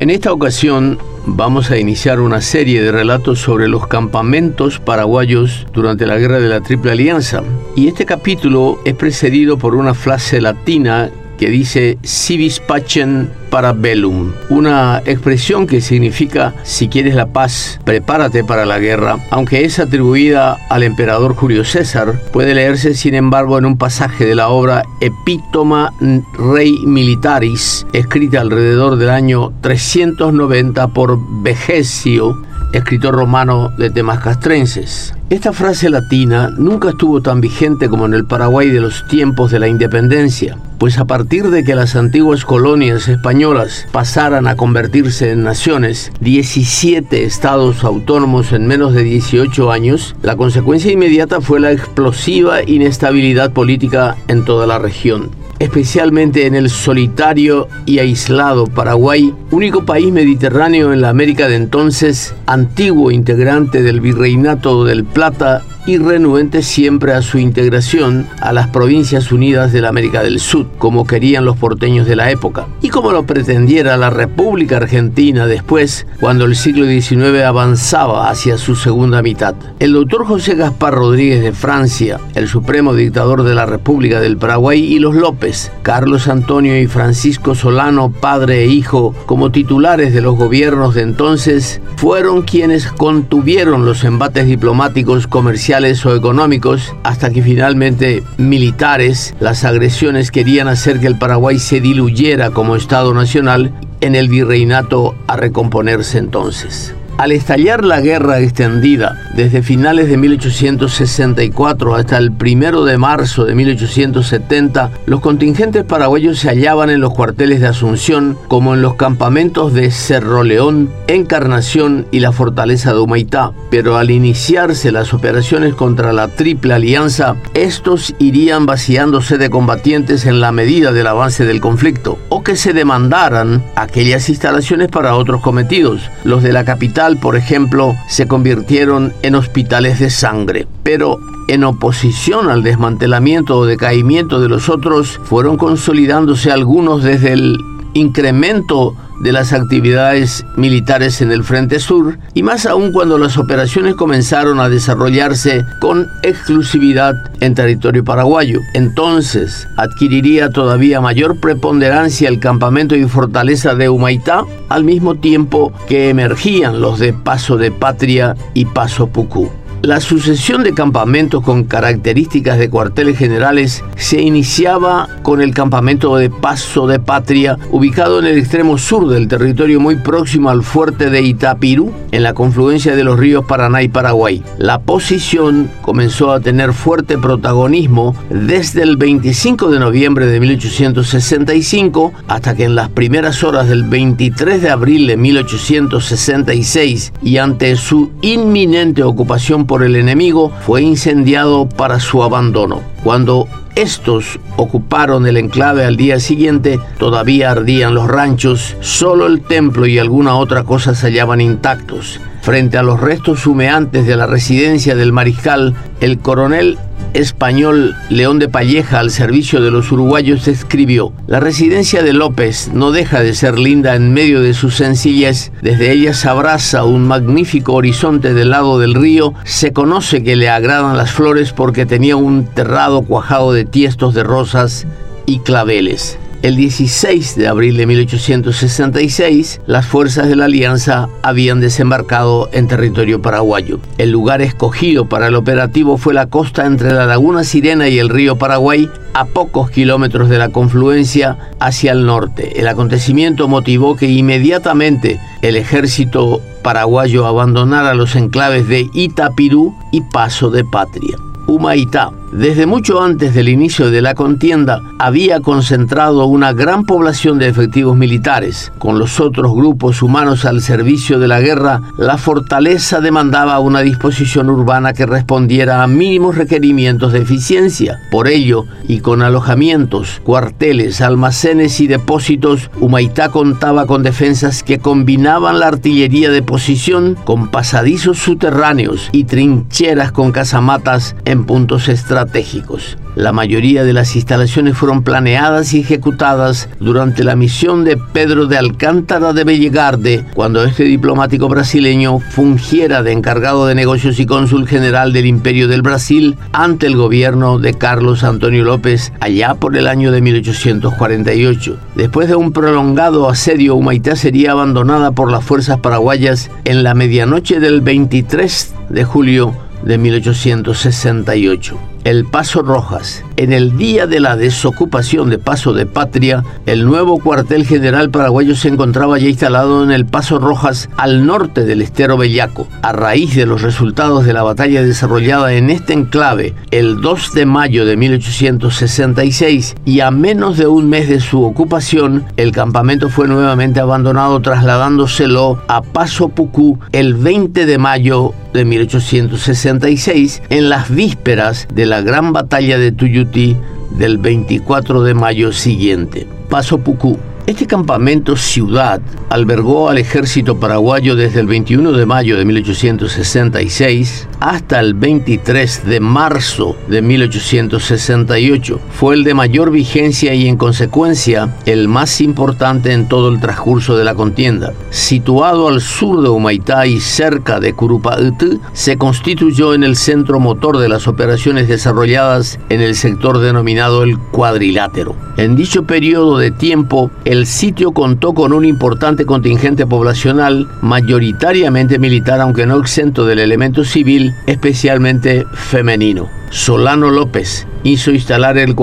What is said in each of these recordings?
En esta ocasión vamos a iniciar una serie de relatos sobre los campamentos paraguayos durante la Guerra de la Triple Alianza. Y este capítulo es precedido por una frase latina que dice civis pacem para bellum, una expresión que significa si quieres la paz, prepárate para la guerra, aunque es atribuida al emperador Julio César, puede leerse sin embargo en un pasaje de la obra Epítoma Rei Militaris, escrita alrededor del año 390 por Vegesio, escritor romano de temas castrenses. Esta frase latina nunca estuvo tan vigente como en el Paraguay de los tiempos de la independencia, pues a partir de que las antiguas colonias españolas pasaran a convertirse en naciones, 17 estados autónomos en menos de 18 años, la consecuencia inmediata fue la explosiva inestabilidad política en toda la región especialmente en el solitario y aislado Paraguay, único país mediterráneo en la América de entonces, antiguo integrante del Virreinato del Plata y renuente siempre a su integración a las Provincias Unidas de la América del Sur, como querían los porteños de la época, y como lo pretendiera la República Argentina después, cuando el siglo XIX avanzaba hacia su segunda mitad. El doctor José Gaspar Rodríguez de Francia, el supremo dictador de la República del Paraguay, y los López, Carlos Antonio y Francisco Solano, padre e hijo, como titulares de los gobiernos de entonces, fueron quienes contuvieron los embates diplomáticos comerciales o económicos, hasta que finalmente militares, las agresiones querían hacer que el Paraguay se diluyera como Estado nacional en el virreinato a recomponerse entonces. Al estallar la guerra extendida desde finales de 1864 hasta el primero de marzo de 1870, los contingentes paraguayos se hallaban en los cuarteles de Asunción como en los campamentos de Cerro León, Encarnación y la fortaleza de Humaitá. Pero al iniciarse las operaciones contra la Triple Alianza, estos irían vaciándose de combatientes en la medida del avance del conflicto, o que se demandaran aquellas instalaciones para otros cometidos, los de la capital por ejemplo, se convirtieron en hospitales de sangre. Pero en oposición al desmantelamiento o decaimiento de los otros, fueron consolidándose algunos desde el incremento de las actividades militares en el Frente Sur y más aún cuando las operaciones comenzaron a desarrollarse con exclusividad en territorio paraguayo. Entonces adquiriría todavía mayor preponderancia el campamento y fortaleza de Humaitá al mismo tiempo que emergían los de Paso de Patria y Paso Pucú. La sucesión de campamentos con características de cuarteles generales se iniciaba con el campamento de Paso de Patria, ubicado en el extremo sur del territorio muy próximo al fuerte de Itapirú, en la confluencia de los ríos Paraná y Paraguay. La posición comenzó a tener fuerte protagonismo desde el 25 de noviembre de 1865 hasta que en las primeras horas del 23 de abril de 1866 y ante su inminente ocupación por el enemigo fue incendiado para su abandono. Cuando estos ocuparon el enclave al día siguiente, todavía ardían los ranchos, solo el templo y alguna otra cosa se hallaban intactos. Frente a los restos humeantes de la residencia del mariscal, el coronel español León de Palleja al servicio de los uruguayos escribió, La residencia de López no deja de ser linda en medio de sus sencillez, desde ella se abraza un magnífico horizonte del lado del río, se conoce que le agradan las flores porque tenía un terrado cuajado de tiestos de rosas y claveles. El 16 de abril de 1866, las fuerzas de la Alianza habían desembarcado en territorio paraguayo. El lugar escogido para el operativo fue la costa entre la laguna Sirena y el río Paraguay, a pocos kilómetros de la confluencia hacia el norte. El acontecimiento motivó que inmediatamente el ejército paraguayo abandonara los enclaves de Itapirú y Paso de Patria. Humaitá, desde mucho antes del inicio de la contienda, había concentrado una gran población de efectivos militares. Con los otros grupos humanos al servicio de la guerra, la fortaleza demandaba una disposición urbana que respondiera a mínimos requerimientos de eficiencia. Por ello, y con alojamientos, cuarteles, almacenes y depósitos, Humaitá contaba con defensas que combinaban la artillería de posición con pasadizos subterráneos y trincheras con casamatas en puntos estratégicos. La mayoría de las instalaciones fueron planeadas y ejecutadas durante la misión de Pedro de Alcántara de Bellegarde, cuando este diplomático brasileño fungiera de encargado de negocios y cónsul general del Imperio del Brasil ante el gobierno de Carlos Antonio López allá por el año de 1848. Después de un prolongado asedio, Humaitá sería abandonada por las fuerzas paraguayas en la medianoche del 23 de julio de 1868 el Paso Rojas. En el día de la desocupación de Paso de Patria, el nuevo cuartel general paraguayo se encontraba ya instalado en el Paso Rojas al norte del estero Bellaco. A raíz de los resultados de la batalla desarrollada en este enclave el 2 de mayo de 1866 y a menos de un mes de su ocupación, el campamento fue nuevamente abandonado trasladándoselo a Paso Pucú el 20 de mayo de 1866 en las vísperas de la gran batalla de Tuyuti del 24 de mayo siguiente. Paso Pucú este campamento ciudad albergó al ejército paraguayo desde el 21 de mayo de 1866 hasta el 23 de marzo de 1868. Fue el de mayor vigencia y en consecuencia el más importante en todo el transcurso de la contienda. Situado al sur de Humaitá y cerca de Curupaitú, se constituyó en el centro motor de las operaciones desarrolladas en el sector denominado el cuadrilátero. En dicho periodo de tiempo, el sitio contó con un importante contingente poblacional, mayoritariamente militar, aunque no exento del elemento civil, especialmente femenino. Solano López hizo instalar el,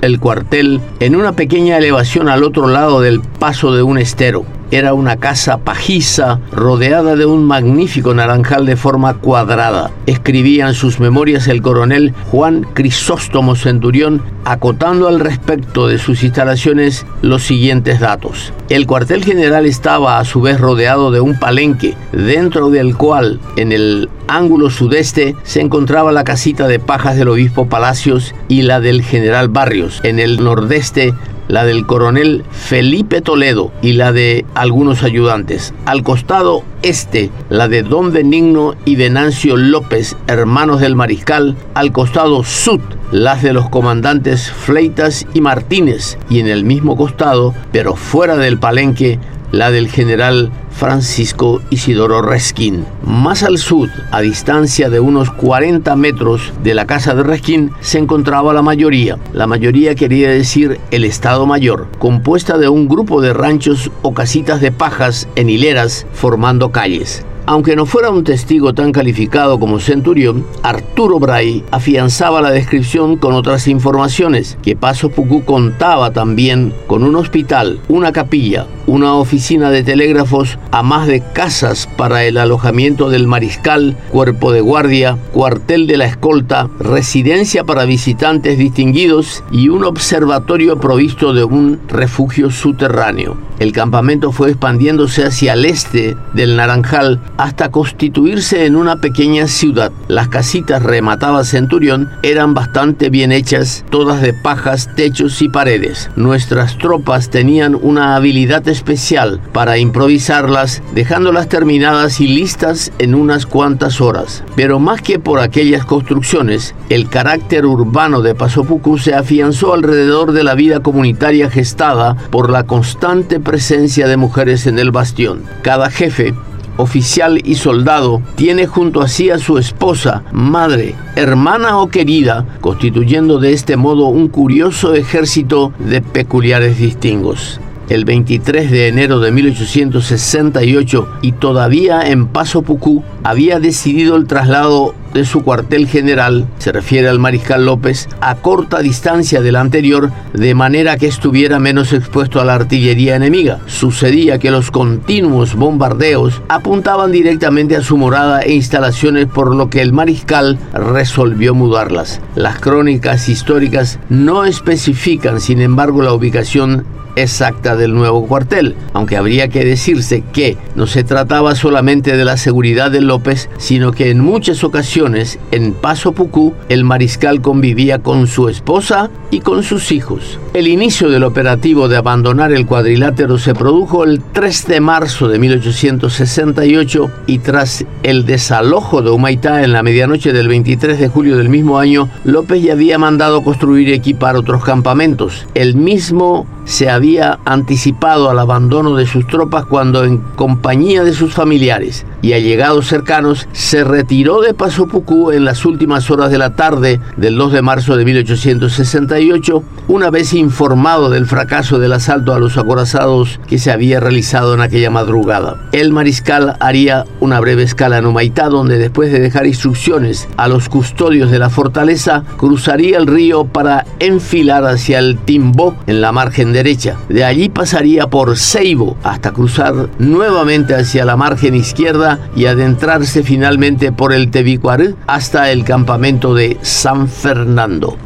el cuartel en una pequeña elevación al otro lado del paso de un estero. Era una casa pajiza rodeada de un magnífico naranjal de forma cuadrada. Escribía en sus memorias el coronel Juan Crisóstomo Centurión acotando al respecto de sus instalaciones los siguientes datos. El cuartel general estaba a su vez rodeado de un palenque, dentro del cual, en el ángulo sudeste, se encontraba la casita de pajas del obispo Palacios y la del general Barrios. En el nordeste, la del coronel Felipe Toledo y la de algunos ayudantes. Al costado este, la de don Benigno y Venancio López, hermanos del mariscal. Al costado sud, las de los comandantes Fleitas y Martínez. Y en el mismo costado, pero fuera del palenque, la del general Francisco Isidoro Resquín. Más al sur, a distancia de unos 40 metros de la casa de Resquín, se encontraba la mayoría. La mayoría quería decir el Estado Mayor, compuesta de un grupo de ranchos o casitas de pajas en hileras formando calles. Aunque no fuera un testigo tan calificado como Centurión, Arturo Bray afianzaba la descripción con otras informaciones, que Paso Pucú contaba también con un hospital, una capilla, una oficina de telégrafos, a más de casas para el alojamiento del mariscal, cuerpo de guardia, cuartel de la escolta, residencia para visitantes distinguidos y un observatorio provisto de un refugio subterráneo. El campamento fue expandiéndose hacia el este del Naranjal hasta constituirse en una pequeña ciudad. Las casitas remataba Centurión eran bastante bien hechas, todas de pajas, techos y paredes. Nuestras tropas tenían una habilidad especial para improvisarlas, dejándolas terminadas y listas en unas cuantas horas. Pero más que por aquellas construcciones, el carácter urbano de Pasopucú se afianzó alrededor de la vida comunitaria gestada por la constante presencia de mujeres en el bastión. Cada jefe oficial y soldado, tiene junto a sí a su esposa, madre, hermana o querida, constituyendo de este modo un curioso ejército de peculiares distingos el 23 de enero de 1868 y todavía en Paso Pucú, había decidido el traslado de su cuartel general, se refiere al mariscal López, a corta distancia del anterior, de manera que estuviera menos expuesto a la artillería enemiga. Sucedía que los continuos bombardeos apuntaban directamente a su morada e instalaciones, por lo que el mariscal resolvió mudarlas. Las crónicas históricas no especifican, sin embargo, la ubicación exacta del nuevo cuartel, aunque habría que decirse que no se trataba solamente de la seguridad de López, sino que en muchas ocasiones en Paso Pucú el mariscal convivía con su esposa y con sus hijos. El inicio del operativo de abandonar el cuadrilátero se produjo el 3 de marzo de 1868 y tras el desalojo de Humaitá en la medianoche del 23 de julio del mismo año, López ya había mandado construir y equipar otros campamentos. El mismo se había anticipado al abandono de sus tropas cuando en compañía de sus familiares y allegados cercanos se retiró de Paso Pucú en las últimas horas de la tarde del 2 de marzo de 1868, una vez informado del fracaso del asalto a los acorazados que se había realizado en aquella madrugada. El mariscal haría una breve escala en Humaitá, donde después de dejar instrucciones a los custodios de la fortaleza, cruzaría el río para enfilar hacia el Timbó en la margen derecha. De allí pasaría por Ceibo hasta cruzar nuevamente hacia la margen izquierda y adentrarse finalmente por el Tebicuarú hasta el campamento de San Fernando.